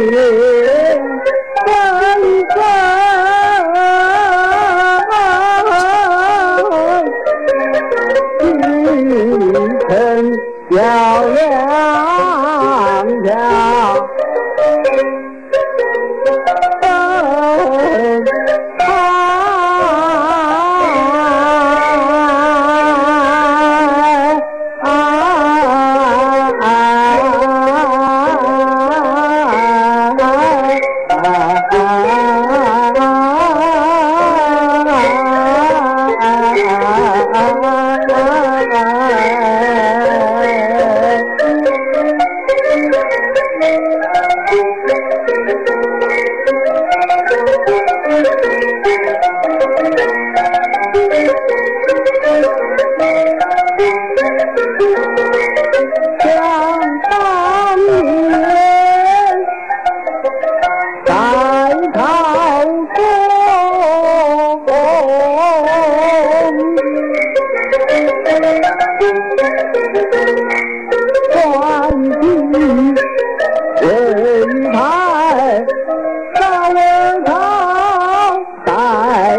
রে thank you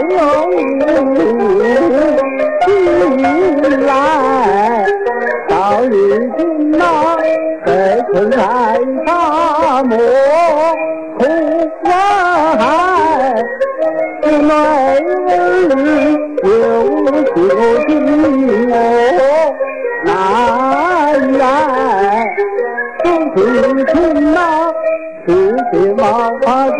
有一日来到如今呐被困来打磨苦无花无有多饥哦难来总是君啊赐些毛发充